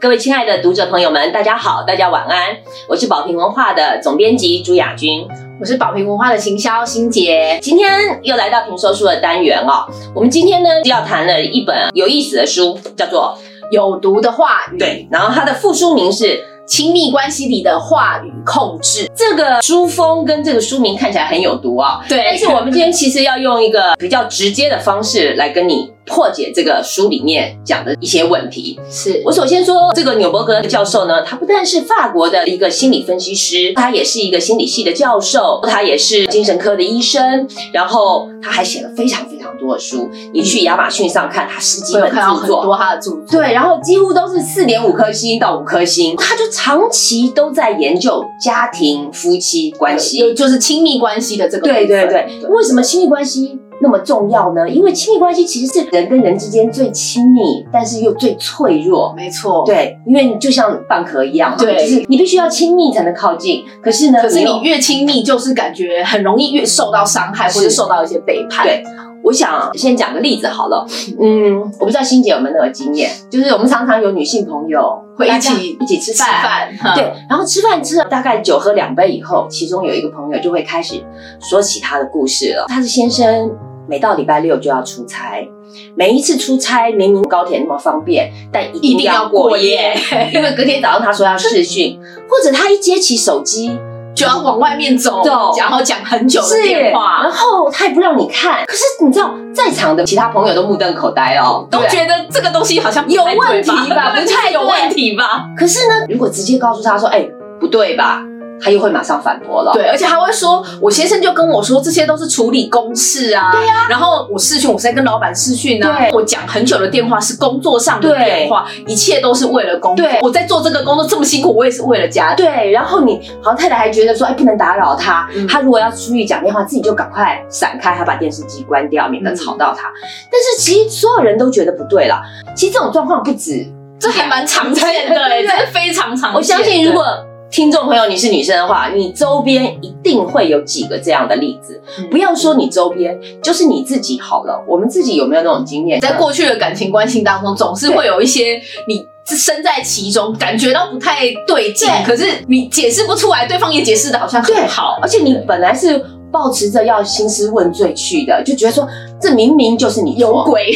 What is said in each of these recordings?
各位亲爱的读者朋友们，大家好，大家晚安。我是宝瓶文化的总编辑朱雅君，我是宝瓶文化的行销新杰。今天又来到评说书的单元哦。我们今天呢要谈了一本有意思的书，叫做《有毒的话语》。对，然后它的副书名是。亲密关系里的话语控制，这个书封跟这个书名看起来很有毒啊。对，但是我们今天其实要用一个比较直接的方式来跟你破解这个书里面讲的一些问题。是我首先说，这个纽伯格教授呢，他不但是法国的一个心理分析师，他也是一个心理系的教授，他也是精神科的医生，然后他还写了非常非常多的书。你去亚马逊上看，他十几本著作，很多他的著作，对，然后几乎都是四点五颗星到五颗星，他就。长期都在研究家庭夫妻关系，就是亲密关系的这个。对对对，为什么亲密关系那么重要呢？因为亲密关系其实是人跟人之间最亲密，但是又最脆弱。没错，对，因为就像蚌壳一样对，就是你必须要亲密才能靠近。可是呢，可是你越亲密，就是感觉很容易越受到伤害，或者受到一些背叛。对。我想先讲个例子好了，嗯，我不知道欣姐有没有那个经验，就是我们常常有女性朋友会一起一起吃饭，对，然后吃饭吃了大概酒喝两杯以后，其中有一个朋友就会开始说起他的故事了。他的先生每到礼拜六就要出差，每一次出差明明高铁那么方便，但一定要过夜，因为隔天早上他说要试训，或者他一接起手机。就要往外面走，然后讲很久的电话，然后他也不让你看。可是你知道，在场的其他朋友都目瞪口呆哦，都觉得这个东西好像有问题吧，不太有问题吧？可是呢，如果直接告诉他说：“哎，不对吧？”他又会马上反驳了，对，而且他会说，我先生就跟我说，这些都是处理公事啊，对呀，然后我视讯，我是在跟老板视讯呢，我讲很久的电话是工作上的电话，一切都是为了工作，我在做这个工作这么辛苦，我也是为了家，对，然后你好像太太还觉得说，哎，不能打扰他，他如果要出去讲电话，自己就赶快闪开，他把电视机关掉，免得吵到他。但是其实所有人都觉得不对了，其实这种状况不止，这还蛮常见的，这非常常见。我相信如果。听众朋友，你是女生的话，你周边一定会有几个这样的例子。不要说你周边，就是你自己好了。我们自己有没有那种经验？在过去的感情关系当中，总是会有一些你身在其中，感觉到不太对劲，可是你解释不出来，对方也解释的好像很好，而且你本来是抱持着要兴师问罪去的，就觉得说这明明就是你有鬼，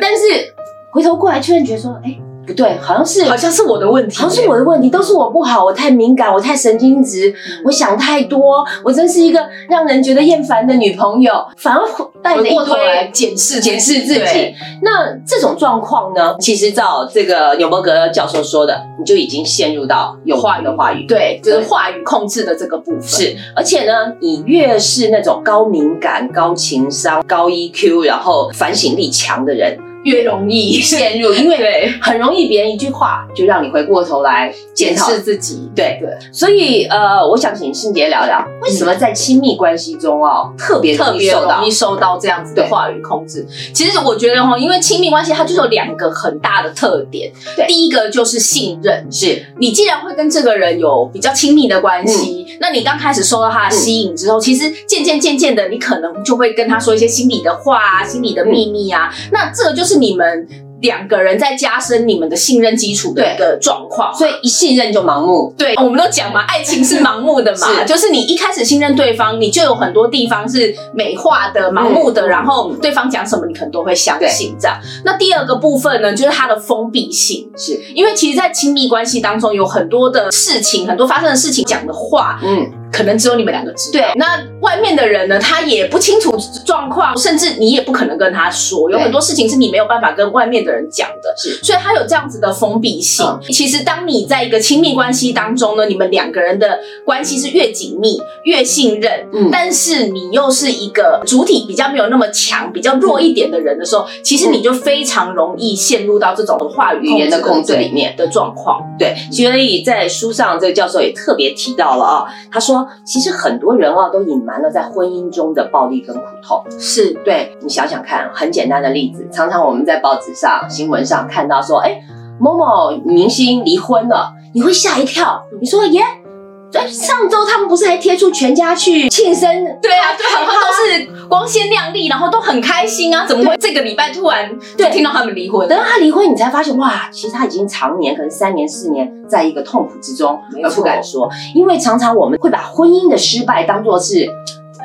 但是回头过来，突然觉得说，哎。不对，好像是好像是我的问题，好像是我的问题，都是我不好，我太敏感，我太神经质，我想太多，我真是一个让人觉得厌烦的女朋友，反而带着一堆检视检视自己。那这种状况呢，其实照这个纽伯格教授说的，你就已经陷入到有话语的话语，对，就是话语控制的这个部分。是，而且呢，你越是那种高敏感、高情商、高 EQ，然后反省力强的人。越容易。陷入，因为很容易别人一句话就让你回过头来检视自己。对。对，所以呃，我想请信杰聊聊，为什么在亲密关系中哦，特别特别容易受到这样子的话语控制？其实我觉得哈，因为亲密关系它就有两个很大的特点。第一个就是信任，是。你既然会跟这个人有比较亲密的关系，那你刚开始受到他的吸引之后，其实渐渐渐渐的，你可能就会跟他说一些心里的话啊，心里的秘密啊，那这个就是。你们两个人在加深你们的信任基础的一个状况，所以一信任就盲目。对，我们都讲嘛，爱情是盲目的嘛，就是你一开始信任对方，你就有很多地方是美化的、盲目的，然后对方讲什么你可能都会相信这样。那第二个部分呢，就是它的封闭性，是。因为其实，在亲密关系当中有很多的事情，很多发生的事情，讲的话，嗯。可能只有你们两个知道。对，那外面的人呢？他也不清楚状况，甚至你也不可能跟他说。有很多事情是你没有办法跟外面的人讲的，是。所以他有这样子的封闭性。其实，当你在一个亲密关系当中呢，你们两个人的关系是越紧密、越信任，嗯，但是你又是一个主体比较没有那么强、比较弱一点的人的时候，其实你就非常容易陷入到这种话语言的控制里面的状况。对，所以在书上这个教授也特别提到了啊，他说。其实很多人啊，都隐瞒了在婚姻中的暴力跟苦痛。是对你想想看，很简单的例子，常常我们在报纸上、新闻上看到说，哎，某某明星离婚了，你会吓一跳。你说耶？哎上周他们不是还贴出全家去庆生？对啊，就好像都是光鲜亮丽，然后都很开心啊，怎么会这个礼拜突然就听到他们离婚？等到他离婚，你才发现哇，其实他已经常年可能三年四年在一个痛苦之中而不敢说，因为常常我们会把婚姻的失败当做是。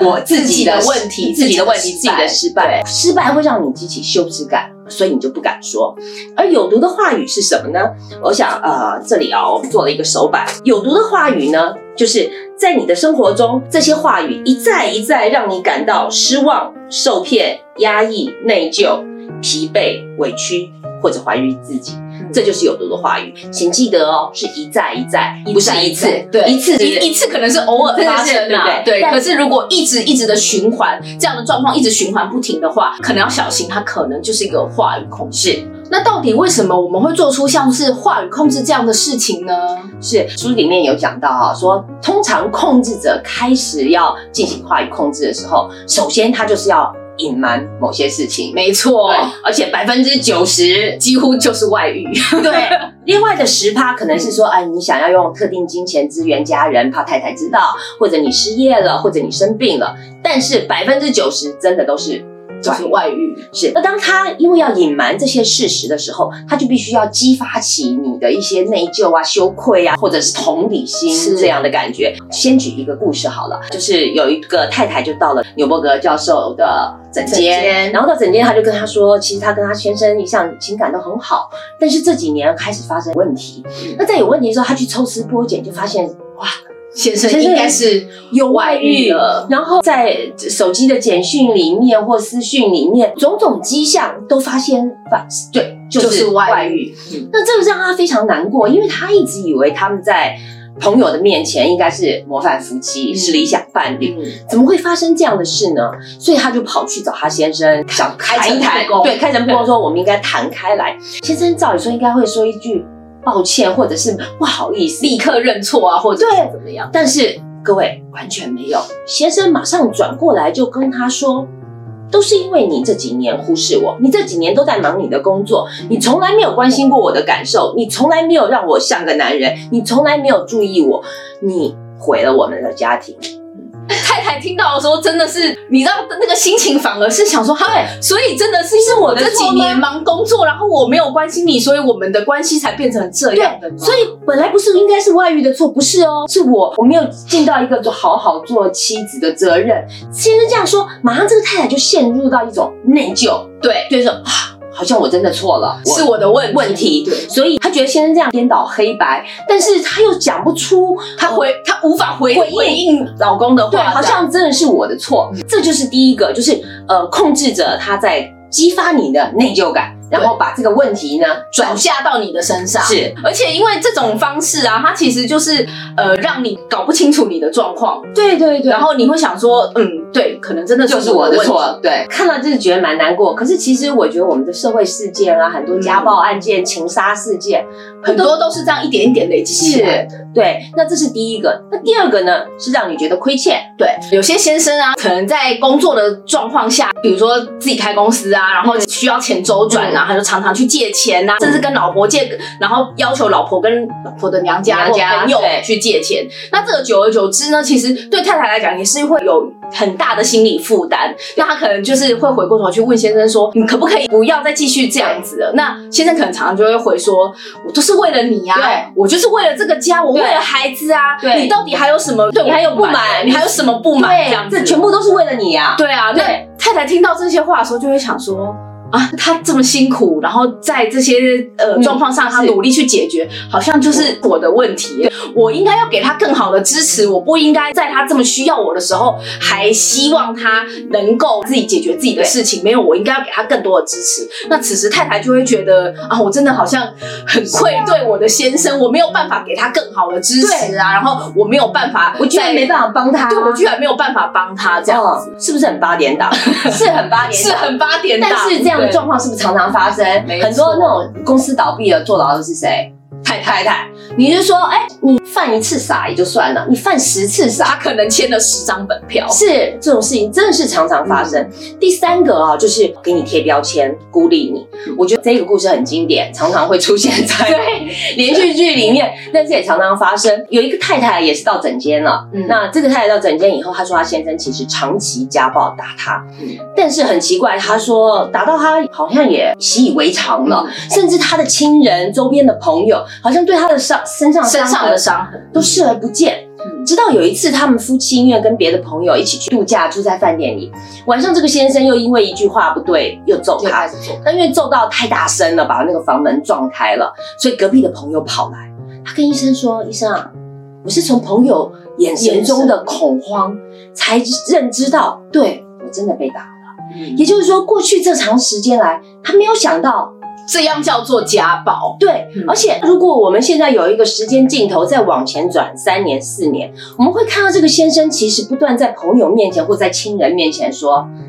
我自己的问题，自己的问题，自己的失败，失败会让你激起羞耻感，所以你就不敢说。而有毒的话语是什么呢？我想，呃，这里啊，我们做了一个手板。有毒的话语呢，就是在你的生活中，这些话语一再一再让你感到失望、受骗、压抑、内疚、疲惫、委屈，或者怀疑自己。这就是有毒的话语，请记得哦，是一再一再，不是一次，对，一次一一次可能是偶尔发生的，对。可是如果一直一直的循环，这样的状况一直循环不停的话，可能要小心，它可能就是一个话语控制。那到底为什么我们会做出像是话语控制这样的事情呢？是书里面有讲到啊，说通常控制者开始要进行话语控制的时候，首先他就是要。隐瞒某些事情，没错，而且百分之九十几乎就是外遇。对，另外的十趴可能是说，哎，你想要用特定金钱支援家人，怕太太知道，或者你失业了，或者你生病了。但是百分之九十真的都是。就是外遇，是。那当他因为要隐瞒这些事实的时候，他就必须要激发起你的一些内疚啊、羞愧啊，或者是同理心这样的感觉。先举一个故事好了，就是有一个太太就到了纽伯格教授的诊间，然后到诊间他就跟他说，其实他跟他先生一向情感都很好，但是这几年开始发生问题。那在有问题的时候，他去抽丝剥茧，就发现哇。先生应该是有外遇了，然后在手机的简讯里面或私讯里面，种种迹象都发现发对，就是外遇。那这个让他非常难过，因为他一直以为他们在朋友的面前应该是模范夫妻，是理想伴侣，怎么会发生这样的事呢？所以他就跑去找他先生，想谈一谈，对，开诚布公说我们应该谈开来。先生照理说应该会说一句。抱歉，或者是不好意思，立刻认错啊，或者对怎么样？但是各位完全没有，先生马上转过来就跟他说，都是因为你这几年忽视我，你这几年都在忙你的工作，你从来没有关心过我的感受，你从来没有让我像个男人，你从来没有注意我，你毁了我们的家庭。太太听到的时候，真的是你知道那个心情，反而是想说，嗨，所以真的是是我这几年忙工作，然后我没有关心你，所以我们的关系才变成这样的。所以本来不是应该是外遇的错，不是哦，是我我没有尽到一个做好好做妻子的责任。先生这样说，马上这个太太就陷入到一种内疚，对，就是说啊。好像我真的错了，是我的问问题，对，所以他觉得先生这样颠倒黑白，但是他又讲不出，他回他无法回回应。老公的话，对，好像真的是我的错，这就是第一个，就是呃，控制着他在激发你的内疚感。然后把这个问题呢转嫁到你的身上，是，而且因为这种方式啊，它其实就是呃让你搞不清楚你的状况，对对对，然后你会想说，嗯，对，可能真的就是我的错，对，看到就是觉得蛮难过。可是其实我觉得我们的社会事件啊，很多家暴案件、情杀事件，很多都是这样一点一点累积起来。对，那这是第一个。那第二个呢，是让你觉得亏欠。对，有些先生啊，可能在工作的状况下，比如说自己开公司啊，然后需要钱周转啊。然后就常常去借钱呐，甚至跟老婆借，然后要求老婆跟老婆的娘家或朋友去借钱。那这个久而久之呢，其实对太太来讲也是会有很大的心理负担。那他可能就是会回过头去问先生说：“你可不可以不要再继续这样子了？”那先生可能常常就会回说：“我都是为了你呀，我就是为了这个家，我为了孩子啊。你到底还有什么？对你还有不满？你还有什么不满？这样子，这全部都是为了你啊！对啊，对太太听到这些话的时候，就会想说。啊，他这么辛苦，然后在这些呃状况上，他努力去解决，好像就是我的问题。我应该要给他更好的支持，我不应该在他这么需要我的时候，还希望他能够自己解决自己的事情。没有，我应该要给他更多的支持。那此时太太就会觉得啊，我真的好像很愧对我的先生，我没有办法给他更好的支持啊，然后我没有办法，我居然没办法帮他，对我居然没有办法帮他，这样子是不是很八点档？是很八点，是很八点档，但是这样。状况是不是常常发生？很多那种公司倒闭了，坐牢的是谁？太太太。你就说，哎，你犯一次傻也就算了，你犯十次傻，他可能签了十张本票。是这种事情真的是常常发生。第三个啊，就是给你贴标签，孤立你。我觉得这个故事很经典，常常会出现在对连续剧里面，但是也常常发生。有一个太太也是到诊间了，那这个太太到诊间以后，她说她先生其实长期家暴打她，但是很奇怪，她说打到她好像也习以为常了，甚至她的亲人、周边的朋友，好像对她的伤身上身上的伤痕都视而不见。直到有一次，他们夫妻因为跟别的朋友一起去度假，住在饭店里，晚上这个先生又因为一句话不对又揍他，但因为揍到太大声了，把那个房门撞开了，所以隔壁的朋友跑来，他跟医生说：“医生啊，我是从朋友眼神中的恐慌才认知到，对我真的被打了。也就是说，过去这长时间来，他没有想到。”这样叫做家暴，对。而且，如果我们现在有一个时间镜头再往前转三年、四年，我们会看到这个先生其实不断在朋友面前或在亲人面前说：“我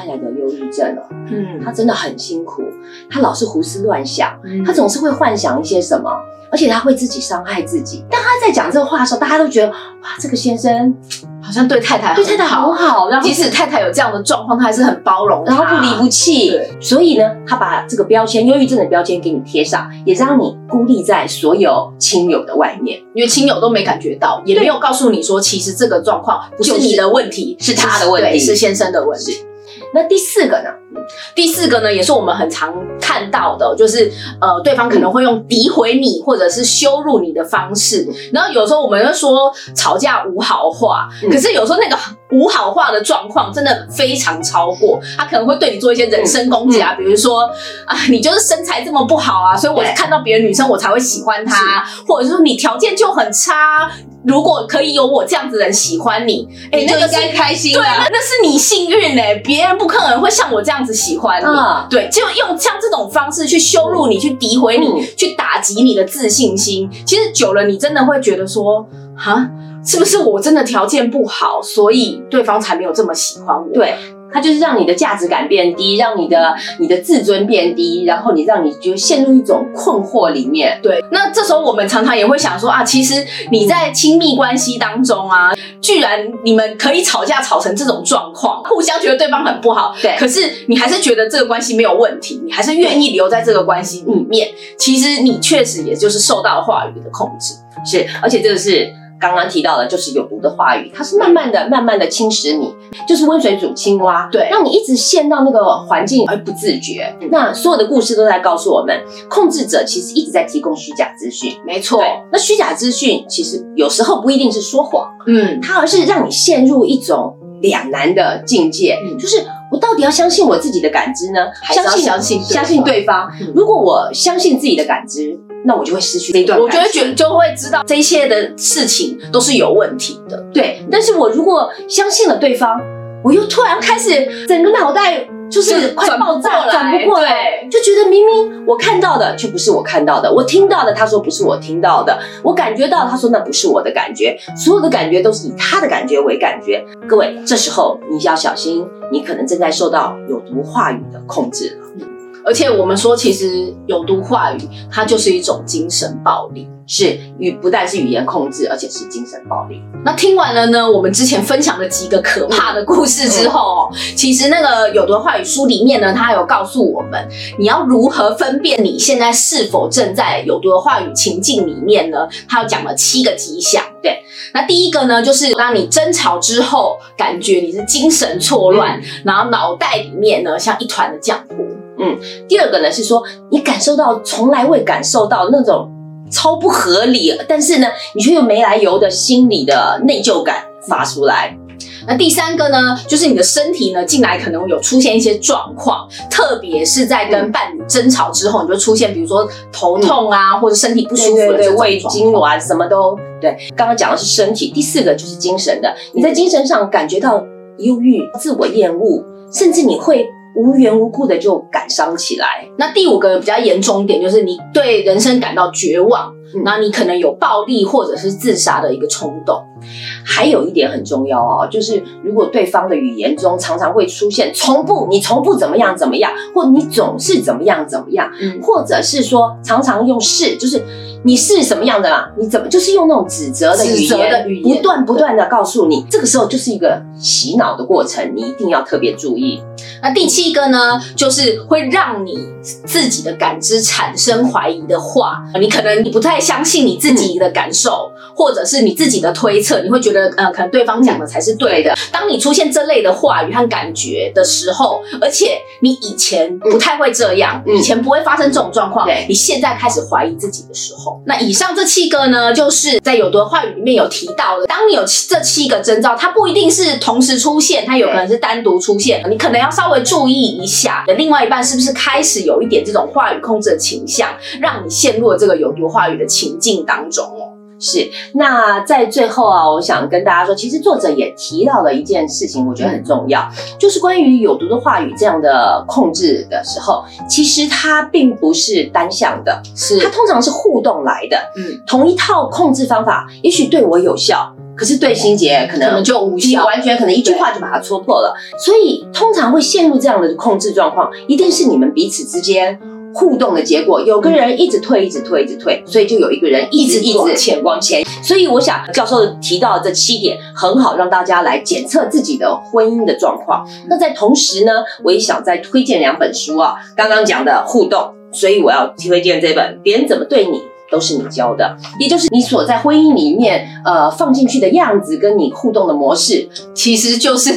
太太得忧郁症了，嗯，他真的很辛苦，他老是胡思乱想，他总是会幻想一些什么。”而且他会自己伤害自己。当他在讲这个话的时候，大家都觉得哇，这个先生好像对太太对太太很好，然后即使太太有这样的状况，他还是很包容，然后不离不弃。所以呢，他把这个标签——忧郁症的标签给你贴上，也让你孤立在所有亲友的外面，因为亲友都没感觉到，也没有告诉你说，其实这个状况不是你的问题，是他的问题，是先生的问题。那第四个呢？第四个呢，也是我们很常看到的，就是呃，对方可能会用诋毁你或者是羞辱你的方式。然后有时候我们会说吵架无好话，可是有时候那个无好话的状况真的非常超过，他可能会对你做一些人身攻击啊，比如说啊，你就是身材这么不好啊，所以我看到别的女生我才会喜欢她，或者是说你条件就很差。如果可以有我这样子的人喜欢你，哎，那个该开心对，那是你幸运呢。别人不可能会像我这样子喜欢你，对，就用像这种方式去羞辱你，去诋毁你，去打击你的自信心。其实久了，你真的会觉得说，哈，是不是我真的条件不好，所以对方才没有这么喜欢我？对。它就是让你的价值感变低，让你的你的自尊变低，然后你让你就陷入一种困惑里面。对，那这时候我们常常也会想说啊，其实你在亲密关系当中啊，居然你们可以吵架吵成这种状况，互相觉得对方很不好，对，可是你还是觉得这个关系没有问题，你还是愿意留在这个关系里面。其实你确实也就是受到话语的控制，是，而且这个是。刚刚提到的，就是有毒的话语，它是慢慢的、慢慢的侵蚀你，就是温水煮青蛙，对，让你一直陷到那个环境而不自觉。那所有的故事都在告诉我们，控制者其实一直在提供虚假资讯，没错。那虚假资讯其实有时候不一定是说谎，嗯，它而是让你陷入一种两难的境界，就是我到底要相信我自己的感知呢，还是要相信相信对方？如果我相信自己的感知。那我就会失去这一段，我觉得觉就会知道这一切的事情都是有问题的，对。但是我如果相信了对方，我又突然开始整个脑袋就是快爆炸，转不过来，就觉得明明我看到的却不是我看到的，我听到的他说不是我听到的，我感觉到他说那不是我的感觉，所有的感觉都是以他的感觉为感觉。各位，这时候你要小心，你可能正在受到有毒话语的控制了。而且我们说，其实有毒话语它就是一种精神暴力，是语不但是语言控制，而且是精神暴力。那听完了呢，我们之前分享的几个可怕的故事之后，其实那个有毒话语书里面呢，它有告诉我们，你要如何分辨你现在是否正在有毒的话语情境里面呢？它有讲了七个迹象。对，那第一个呢，就是当你争吵之后，感觉你是精神错乱，然后脑袋里面呢像一团的浆糊。嗯，第二个呢是说，你感受到从来未感受到那种超不合理，但是呢，你却又没来由的心理的内疚感发出来。那第三个呢，就是你的身体呢，近来可能有出现一些状况，特别是在跟伴侣争吵之后，你就出现，比如说头痛啊，或者身体不舒服的胃痉挛，什么都对。刚刚讲的是身体，第四个就是精神的，你在精神上感觉到忧郁、自我厌恶，甚至你会。无缘无故的就感伤起来。那第五个比较严重一点，就是你对人生感到绝望，那你可能有暴力或者是自杀的一个冲动。还有一点很重要哦，就是如果对方的语言中常常会出现从不，你从不怎么样怎么样，或你总是怎么样怎么样，或者是说常常用是，就是你是什么样的啦？你怎么就是用那种指责的语言，不断不断的告诉你，这个时候就是一个洗脑的过程，你一定要特别注意。那第七个呢，就是会让你自己的感知产生怀疑的话，你可能你不太相信你自己的感受，或者是你自己的推测，你会觉得呃，可能对方讲的才是对的。当你出现这类的话语和感觉的时候，而且你以前不太会这样，以前不会发生这种状况，你现在开始怀疑自己的时候，那以上这七个呢，就是在有的话语里面有提到的。当你有这七个征兆，它不一定是同时出现，它有可能是单独出现，你可能要稍。稍微注意一下，的另外一半是不是开始有一点这种话语控制的倾向，让你陷入了这个有毒话语的情境当中哦？是。那在最后啊，我想跟大家说，其实作者也提到了一件事情，我觉得很重要，就是关于有毒的话语这样的控制的时候，其实它并不是单向的，是它通常是互动来的。嗯，同一套控制方法，也许对我有效。可是对心结可能就无效，完全可能一句话就把它戳破了。所以通常会陷入这样的控制状况，一定是你们彼此之间互动的结果。有个人一直退，一直退，一直退，所以就有一个人一直一直往前往前。所以我想教授提到这七点很好，让大家来检测自己的婚姻的状况。那在同时呢，我也想再推荐两本书啊，刚刚讲的互动，所以我要推荐这本《别人怎么对你》。都是你教的，也就是你所在婚姻里面，呃，放进去的样子，跟你互动的模式，其实就是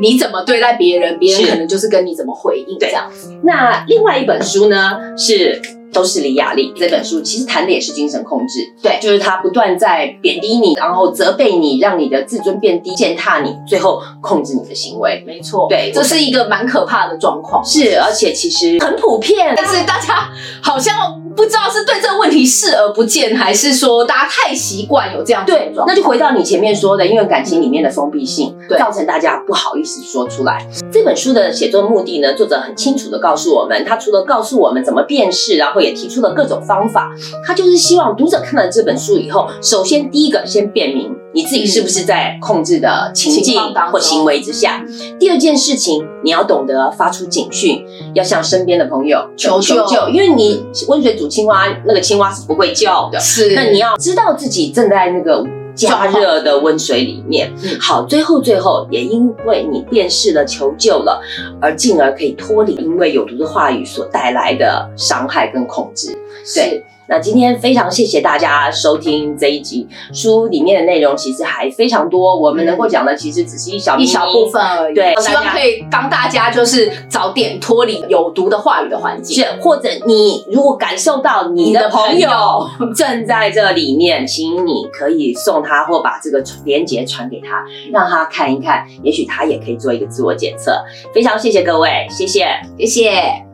你怎么对待别人，别人可能就是跟你怎么回应这样。那另外一本书呢是。都是李雅丽这本书，其实谈的也是精神控制。对，就是他不断在贬低你，然后责备你，让你的自尊变低，践踏你，最后控制你的行为。没错，对，这是一个蛮可怕的状况。是，而且其实很普遍，但是大家好像不知道是对这个问题视而不见，还是说大家太习惯有这样对。那就回到你前面说的，因为感情里面的封闭性，造成大家不好意思说出来。这本书的写作目的呢，作者很清楚的告诉我们，他除了告诉我们怎么辨识，然后。也提出了各种方法，他就是希望读者看了这本书以后，首先第一个先辨明你自己是不是在控制的情境或行为之下；第二件事情，你要懂得发出警讯，要向身边的朋友求救，因为你温水煮青蛙，那个青蛙是不会叫的。是，那你要知道自己正在那个。加热的温水里面，好，最后最后也因为你辨识了求救了，而进而可以脱离因为有毒的话语所带来的伤害跟控制，对。那今天非常谢谢大家收听这一集书里面的内容，其实还非常多。我们能够讲的其实只是一小一小部分而已。对，希望可以帮大家就是早点脱离有毒的话语的环境。是，或者你如果感受到你的朋友正在这里面，请你可以送他或把这个连接传给他，让他看一看，也许他也可以做一个自我检测。非常谢谢各位，谢谢，谢谢。